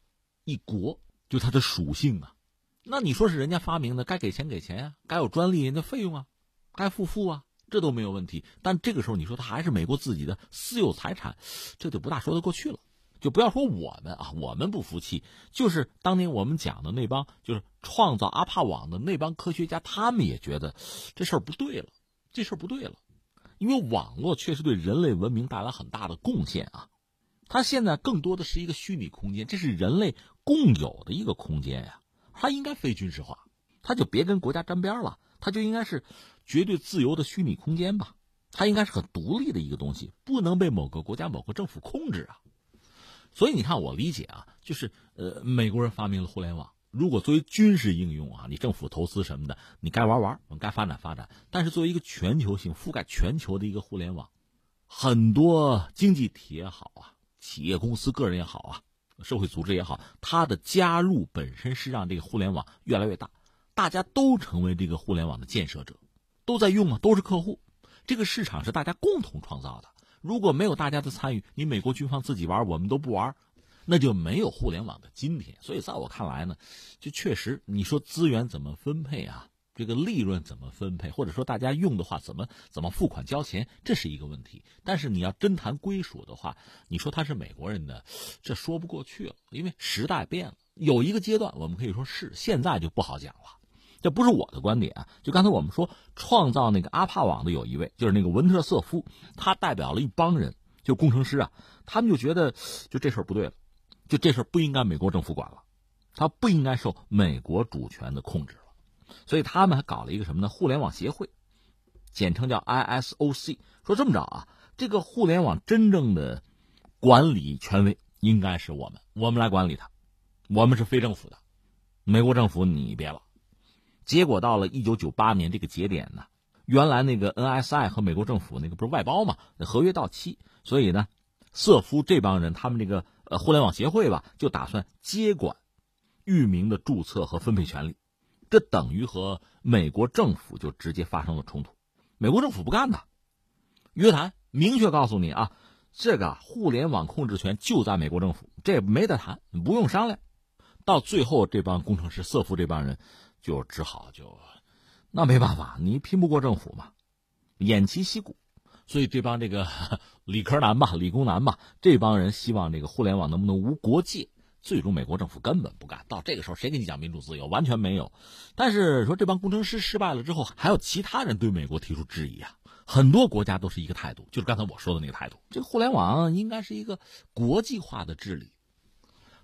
一国，就它的属性啊。那你说是人家发明的，该给钱给钱呀，该有专利人家费用啊，该付付啊，这都没有问题。但这个时候你说它还是美国自己的私有财产，这就不大说得过去了。就不要说我们啊，我们不服气，就是当年我们讲的那帮，就是创造阿帕网的那帮科学家，他们也觉得这事儿不对了，这事儿不对了，因为网络确实对人类文明带来很大的贡献啊。它现在更多的是一个虚拟空间，这是人类共有的一个空间呀，它应该非军事化，它就别跟国家沾边了，它就应该是绝对自由的虚拟空间吧。它应该是很独立的一个东西，不能被某个国家、某个政府控制啊。所以你看，我理解啊，就是呃，美国人发明了互联网，如果作为军事应用啊，你政府投资什么的，你该玩玩，该发展发展。但是作为一个全球性、覆盖全球的一个互联网，很多经济体也好啊，企业公司、个人也好啊，社会组织也好，它的加入本身是让这个互联网越来越大，大家都成为这个互联网的建设者，都在用啊，都是客户。这个市场是大家共同创造的，如果没有大家的参与，你美国军方自己玩，我们都不玩，那就没有互联网的今天。所以在我看来呢，就确实你说资源怎么分配啊，这个利润怎么分配，或者说大家用的话怎么怎么付款交钱，这是一个问题。但是你要真谈归属的话，你说他是美国人的，这说不过去了，因为时代变了。有一个阶段我们可以说是，现在就不好讲了。这不是我的观点啊！就刚才我们说，创造那个阿帕网的有一位，就是那个文特瑟夫，他代表了一帮人，就工程师啊，他们就觉得，就这事儿不对了，就这事儿不应该美国政府管了，他不应该受美国主权的控制了，所以他们还搞了一个什么呢？互联网协会，简称叫 ISOC，说这么着啊，这个互联网真正的管理权威应该是我们，我们来管理它，我们是非政府的，美国政府你别了。结果到了一九九八年这个节点呢，原来那个 NSI 和美国政府那个不是外包嘛，合约到期，所以呢，瑟夫这帮人他们这个呃互联网协会吧，就打算接管域名的注册和分配权利，这等于和美国政府就直接发生了冲突。美国政府不干的，约谈明确告诉你啊，这个互联网控制权就在美国政府，这没得谈，不用商量。到最后，这帮工程师瑟夫这帮人。就只好就，那没办法，你拼不过政府嘛，偃旗息鼓，所以这帮这个 <laughs> 理科男吧、理工男吧，这帮人希望这个互联网能不能无国界？最终美国政府根本不干。到这个时候，谁跟你讲民主自由？完全没有。但是说这帮工程师失败了之后，还有其他人对美国提出质疑啊。很多国家都是一个态度，就是刚才我说的那个态度。这个互联网应该是一个国际化的治理。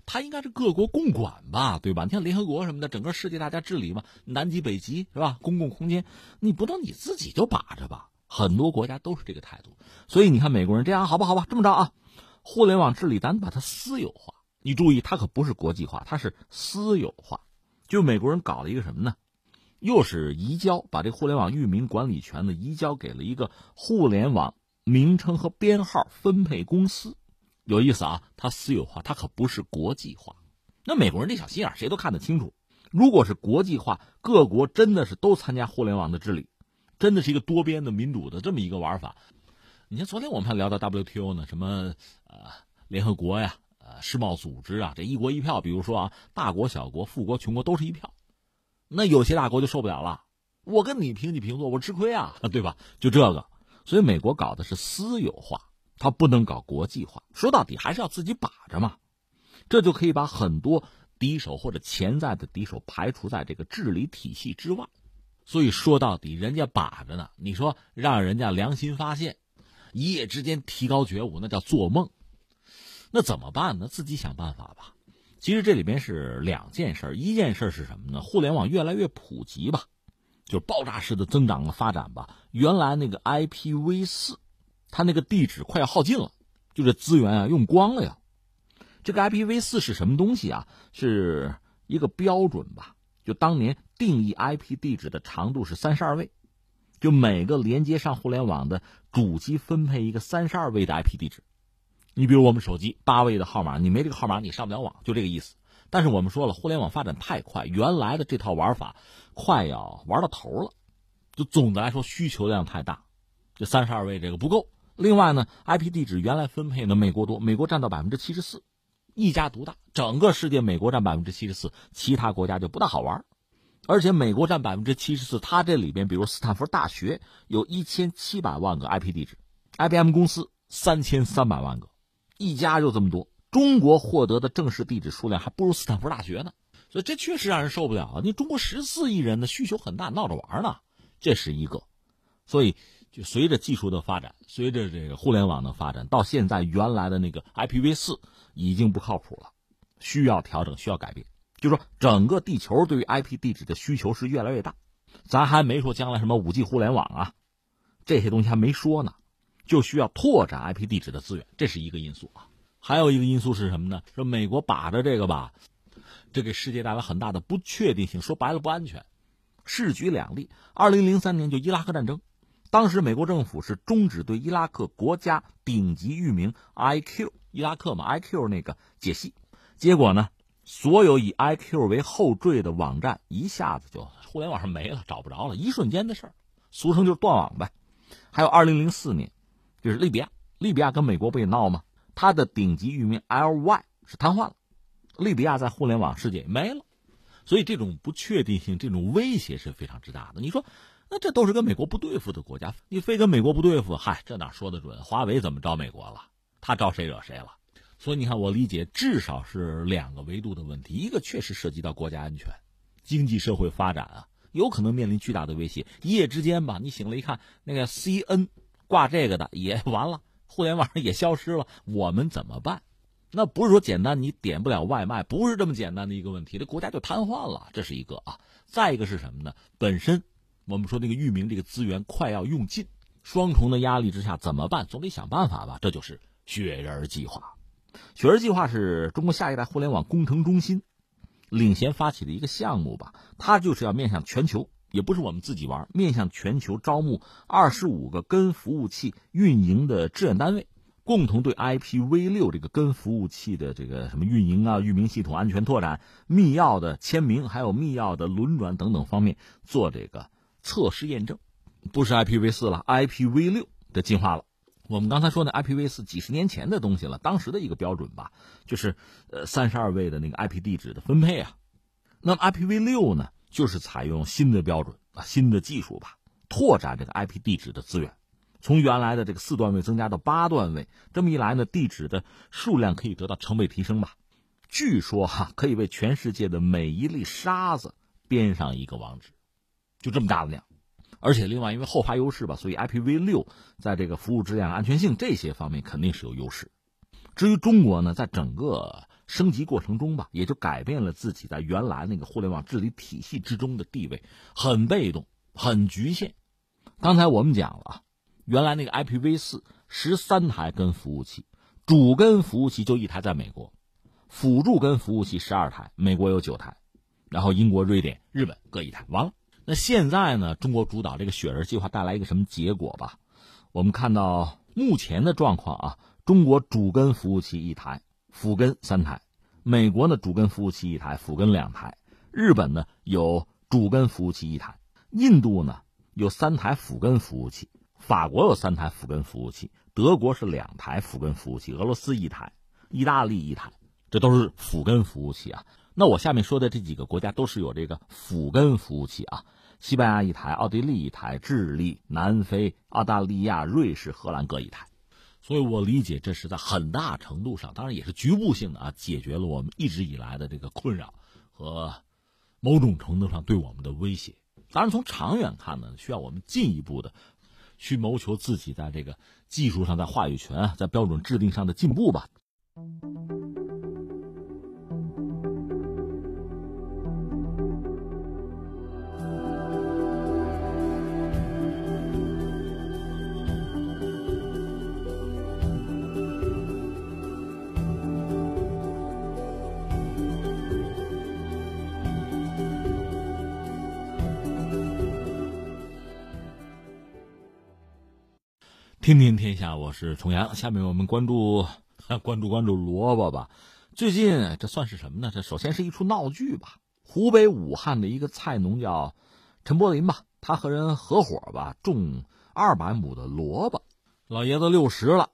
它应该是各国共管吧，对吧？你像联合国什么的，整个世界大家治理嘛，南极、北极是吧？公共空间，你不能你自己就把着吧？很多国家都是这个态度，所以你看美国人这样好吧，好吧，这么着啊，互联网治理咱把它私有化。你注意，它可不是国际化，它是私有化。就美国人搞了一个什么呢？又是移交，把这互联网域名管理权呢移交给了一个互联网名称和编号分配公司。有意思啊，它私有化，它可不是国际化。那美国人这小心眼，谁都看得清楚。如果是国际化，各国真的是都参加互联网的治理，真的是一个多边的民主的这么一个玩法。你看，昨天我们还聊到 WTO 呢，什么呃联合国呀，呃世贸组织啊，这一国一票，比如说啊，大国小国、富国穷国都是一票。那有些大国就受不了了，我跟你平起平坐，我吃亏啊，<laughs> 对吧？就这个，所以美国搞的是私有化。他不能搞国际化，说到底还是要自己把着嘛，这就可以把很多敌手或者潜在的敌手排除在这个治理体系之外。所以说到底，人家把着呢，你说让人家良心发现，一夜之间提高觉悟，那叫做梦。那怎么办呢？自己想办法吧。其实这里边是两件事，一件事是什么呢？互联网越来越普及吧，就爆炸式的增长和发展吧。原来那个 IPv 四。它那个地址快要耗尽了，就这资源啊用光了呀。这个 IPv 四是什么东西啊？是一个标准吧？就当年定义 IP 地址的长度是三十二位，就每个连接上互联网的主机分配一个三十二位的 IP 地址。你比如我们手机八位的号码，你没这个号码你上不了网，就这个意思。但是我们说了，互联网发展太快，原来的这套玩法快要玩到头了，就总的来说需求量太大，这三十二位这个不够。另外呢，IP 地址原来分配呢，美国多，美国占到百分之七十四，一家独大，整个世界美国占百分之七十四，其他国家就不大好玩。而且美国占百分之七十四，它这里边，比如斯坦福大学有一千七百万个 IP 地址，IBM 公司三千三百万个，一家就这么多。中国获得的正式地址数量还不如斯坦福大学呢，所以这确实让人受不了啊！你中国十四亿人的需求很大，闹着玩呢，这是一个，所以。就随着技术的发展，随着这个互联网的发展，到现在原来的那个 IPv 四已经不靠谱了，需要调整，需要改变。就说整个地球对于 IP 地址的需求是越来越大，咱还没说将来什么五 G 互联网啊，这些东西还没说呢，就需要拓展 IP 地址的资源，这是一个因素啊。还有一个因素是什么呢？说美国把着这个吧，这给世界带来很大的不确定性，说白了不安全。试举两例：二零零三年就伊拉克战争，当时美国政府是终止对伊拉克国家顶级域名 IQ 伊拉克嘛 IQ 那个解析，结果呢？所有以 IQ 为后缀的网站一下子就互联网上没了，找不着了，一瞬间的事儿，俗称就是断网呗。还有2004年，就是利比亚，利比亚跟美国不也闹吗？它的顶级域名 LY 是瘫痪了，利比亚在互联网世界没了。所以这种不确定性、这种威胁是非常之大的。你说，那这都是跟美国不对付的国家，你非跟美国不对付，嗨，这哪说得准？华为怎么招美国了？他招谁惹谁了？所以你看，我理解至少是两个维度的问题，一个确实涉及到国家安全、经济社会发展啊，有可能面临巨大的威胁。一夜之间吧，你醒了一看，那个 C N 挂这个的也 <laughs> 完了，互联网上也消失了，我们怎么办？那不是说简单你点不了外卖，不是这么简单的一个问题，这国家就瘫痪了，这是一个啊。再一个是什么呢？本身我们说那个域名这个资源快要用尽，双重的压力之下怎么办？总得想办法吧。这就是雪人计划。雪人计划是中国下一代互联网工程中心领衔发起的一个项目吧，它就是要面向全球，也不是我们自己玩，面向全球招募二十五个根服务器运营的志愿单位，共同对 IPv 六这个根服务器的这个什么运营啊、域名系统安全拓展、密钥的签名，还有密钥的轮转等等方面做这个测试验证，不是 IPv 四了，IPv 六的进化了。我们刚才说的 IPv 四几十年前的东西了，当时的一个标准吧，就是呃三十二位的那个 IP 地址的分配啊。那么 IPv 六呢，就是采用新的标准啊，新的技术吧，拓展这个 IP 地址的资源，从原来的这个四段位增加到八段位。这么一来呢，地址的数量可以得到成倍提升吧。据说哈，可以为全世界的每一粒沙子编上一个网址，就这么大的量。而且，另外，因为后发优势吧，所以 IPv 六在这个服务质量、安全性这些方面肯定是有优势。至于中国呢，在整个升级过程中吧，也就改变了自己在原来那个互联网治理体系之中的地位，很被动、很局限。刚才我们讲了，原来那个 IPv 四十三台根服务器，主根服务器就一台在美国，辅助根服务器十二台，美国有九台，然后英国、瑞典、日本各一台，完了。那现在呢？中国主导这个雪人计划带来一个什么结果吧？我们看到目前的状况啊，中国主根服务器一台，辅根三台；美国呢主根服务器一台，辅根两台；日本呢有主根服务器一台；印度呢有三台辅根服务器；法国有三台辅根服务器；德国是两台辅根服务器；俄罗斯一台；意大利一台，这都是辅根服务器啊。那我下面说的这几个国家都是有这个辅根服务器啊。西班牙一台，奥地利一台，智利、南非、澳大利亚、瑞士、荷兰各一台，所以我理解这是在很大程度上，当然也是局部性的啊，解决了我们一直以来的这个困扰和某种程度上对我们的威胁。当然，从长远看呢，需要我们进一步的去谋求自己在这个技术上、在话语权、在标准制定上的进步吧。听听天下，我是重阳。下面我们关注关注关注萝卜吧。最近这算是什么呢？这首先是一出闹剧吧。湖北武汉的一个菜农叫陈柏林吧，他和人合伙吧种二百亩的萝卜。老爷子六十了，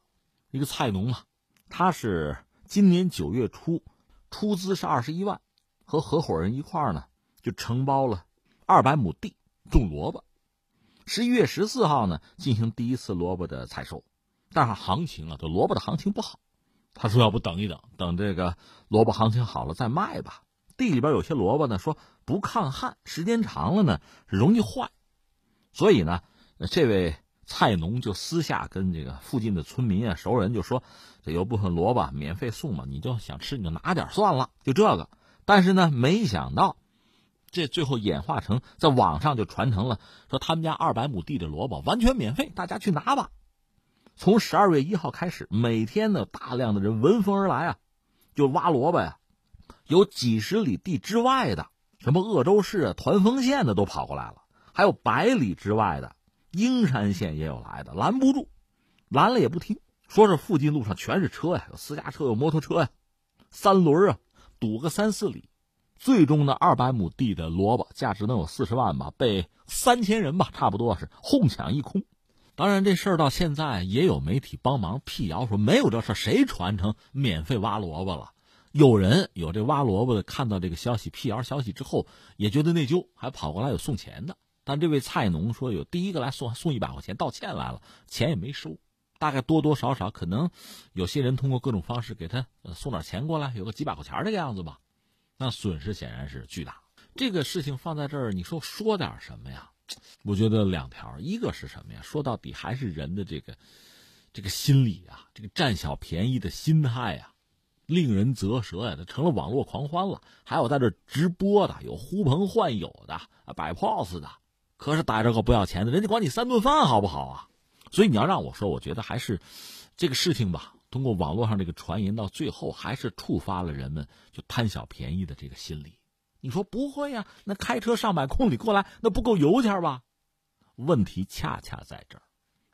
一个菜农嘛。他是今年九月初出资是二十一万，和合伙人一块儿呢就承包了二百亩地种萝卜。十一月十四号呢，进行第一次萝卜的采收，但是行情啊，这萝卜的行情不好。他说：“要不等一等，等这个萝卜行情好了再卖吧。”地里边有些萝卜呢，说不抗旱，时间长了呢容易坏。所以呢，这位菜农就私下跟这个附近的村民啊、熟人就说，这有部分萝卜免费送嘛，你就想吃你就拿点算了，就这个。但是呢，没想到，这最后演化成在网上就传成了说他们家二百亩地的萝卜完全免费，大家去拿吧。从十二月一号开始，每天呢大量的人闻风而来啊，就挖萝卜呀，有几十里地之外的，什么鄂州市啊、团丰县的都跑过来了，还有百里之外的。英山县也有来的，拦不住，拦了也不听，说是附近路上全是车呀，有私家车，有摩托车呀，三轮啊，堵个三四里，最终呢，二百亩地的萝卜价值能有四十万吧，被三千人吧，差不多是哄抢一空。当然，这事儿到现在也有媒体帮忙辟谣，说没有这事儿谁传成免费挖萝卜了？有人有这挖萝卜的，看到这个消息辟谣消息之后，也觉得内疚，还跑过来有送钱的。但这位菜农说，有第一个来送送一百块钱道歉来了，钱也没收，大概多多少少可能有些人通过各种方式给他送点钱过来，有个几百块钱这个样子吧，那损失显然是巨大。这个事情放在这儿，你说说点什么呀？我觉得两条，一个是什么呀？说到底还是人的这个这个心理啊，这个占小便宜的心态啊，令人啧舌呀，这成了网络狂欢了。还有在这直播的，有呼朋唤友的，摆 pose 的。可是逮着个不要钱的，人家管你三顿饭好不好啊？所以你要让我说，我觉得还是这个事情吧。通过网络上这个传言，到最后还是触发了人们就贪小便宜的这个心理。你说不会呀？那开车上百公里过来，那不够油钱吧？问题恰恰在这儿，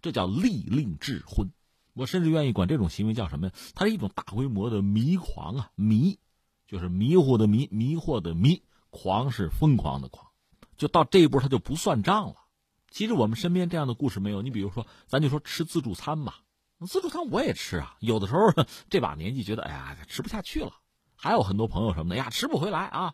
这叫利令智昏。我甚至愿意管这种行为叫什么呀？它是一种大规模的迷狂啊！迷就是迷糊的迷，迷惑的迷，狂是疯狂的狂。就到这一步，他就不算账了。其实我们身边这样的故事没有。你比如说，咱就说吃自助餐吧，自助餐我也吃啊。有的时候这把年纪觉得，哎呀，吃不下去了。还有很多朋友什么的，呀，吃不回来啊。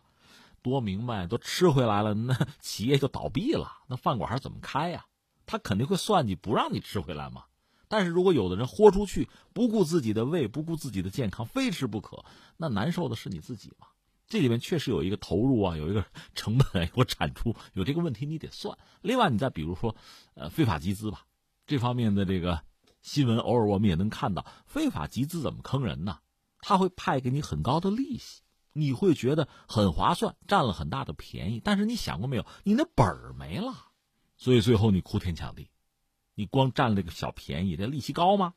多明白，都吃回来了，那 <laughs> 企业就倒闭了，那饭馆还怎么开呀？他肯定会算计，不让你吃回来嘛。但是如果有的人豁出去，不顾自己的胃，不顾自己的健康，非吃不可，那难受的是你自己嘛。这里面确实有一个投入啊，有一个成本，有产出，有这个问题你得算。另外，你再比如说，呃，非法集资吧，这方面的这个新闻，偶尔我们也能看到，非法集资怎么坑人呢？他会派给你很高的利息，你会觉得很划算，占了很大的便宜。但是你想过没有，你那本儿没了，所以最后你哭天抢地，你光占了个小便宜，这利息高吗？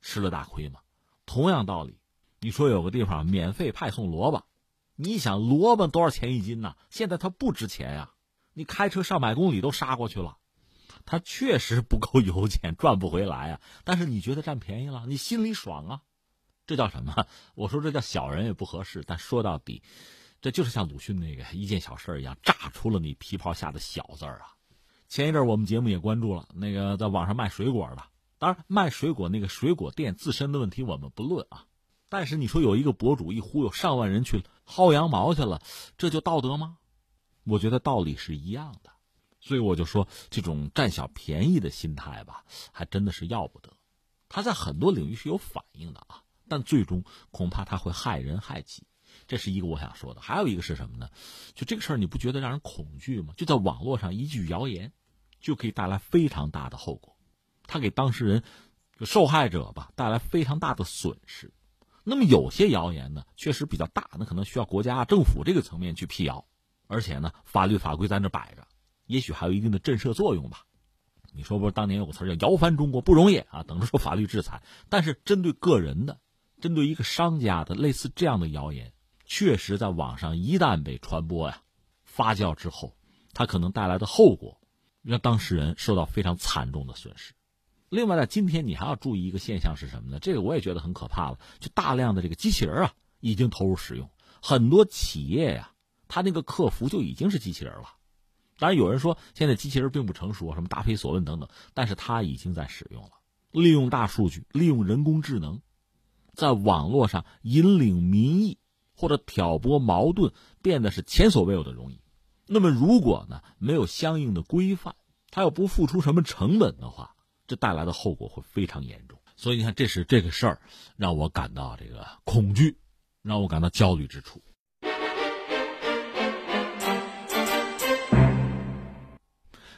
吃了大亏吗？同样道理，你说有个地方免费派送萝卜。你想萝卜多少钱一斤呢？现在它不值钱呀，你开车上百公里都杀过去了，它确实不够油钱，赚不回来啊。但是你觉得占便宜了，你心里爽啊，这叫什么？我说这叫小人也不合适，但说到底，这就是像鲁迅那个一件小事一样，炸出了你皮袍下的小字儿啊。前一阵我们节目也关注了那个在网上卖水果的，当然卖水果那个水果店自身的问题我们不论啊。但是你说有一个博主一忽悠上万人去薅羊毛去了，这就道德吗？我觉得道理是一样的，所以我就说这种占小便宜的心态吧，还真的是要不得。他在很多领域是有反应的啊，但最终恐怕他会害人害己。这是一个我想说的。还有一个是什么呢？就这个事儿，你不觉得让人恐惧吗？就在网络上一句谣言，就可以带来非常大的后果，他给当事人、受害者吧带来非常大的损失。那么有些谣言呢，确实比较大，那可能需要国家政府这个层面去辟谣，而且呢，法律法规在那摆着，也许还有一定的震慑作用吧。你说不是当年有个词叫“摇翻中国不容易啊”，等着说法律制裁。但是针对个人的，针对一个商家的类似这样的谣言，确实在网上一旦被传播呀、发酵之后，它可能带来的后果，让当事人受到非常惨重的损失。另外，在今天你还要注意一个现象是什么呢？这个我也觉得很可怕了。就大量的这个机器人啊，已经投入使用，很多企业呀，它那个客服就已经是机器人了。当然，有人说现在机器人并不成熟，什么答非所问等等，但是它已经在使用了，利用大数据，利用人工智能，在网络上引领民意或者挑拨矛盾，变得是前所未有的容易。那么，如果呢没有相应的规范，它又不付出什么成本的话，这带来的后果会非常严重，所以你看，这是这个事儿让我感到这个恐惧，让我感到焦虑之处。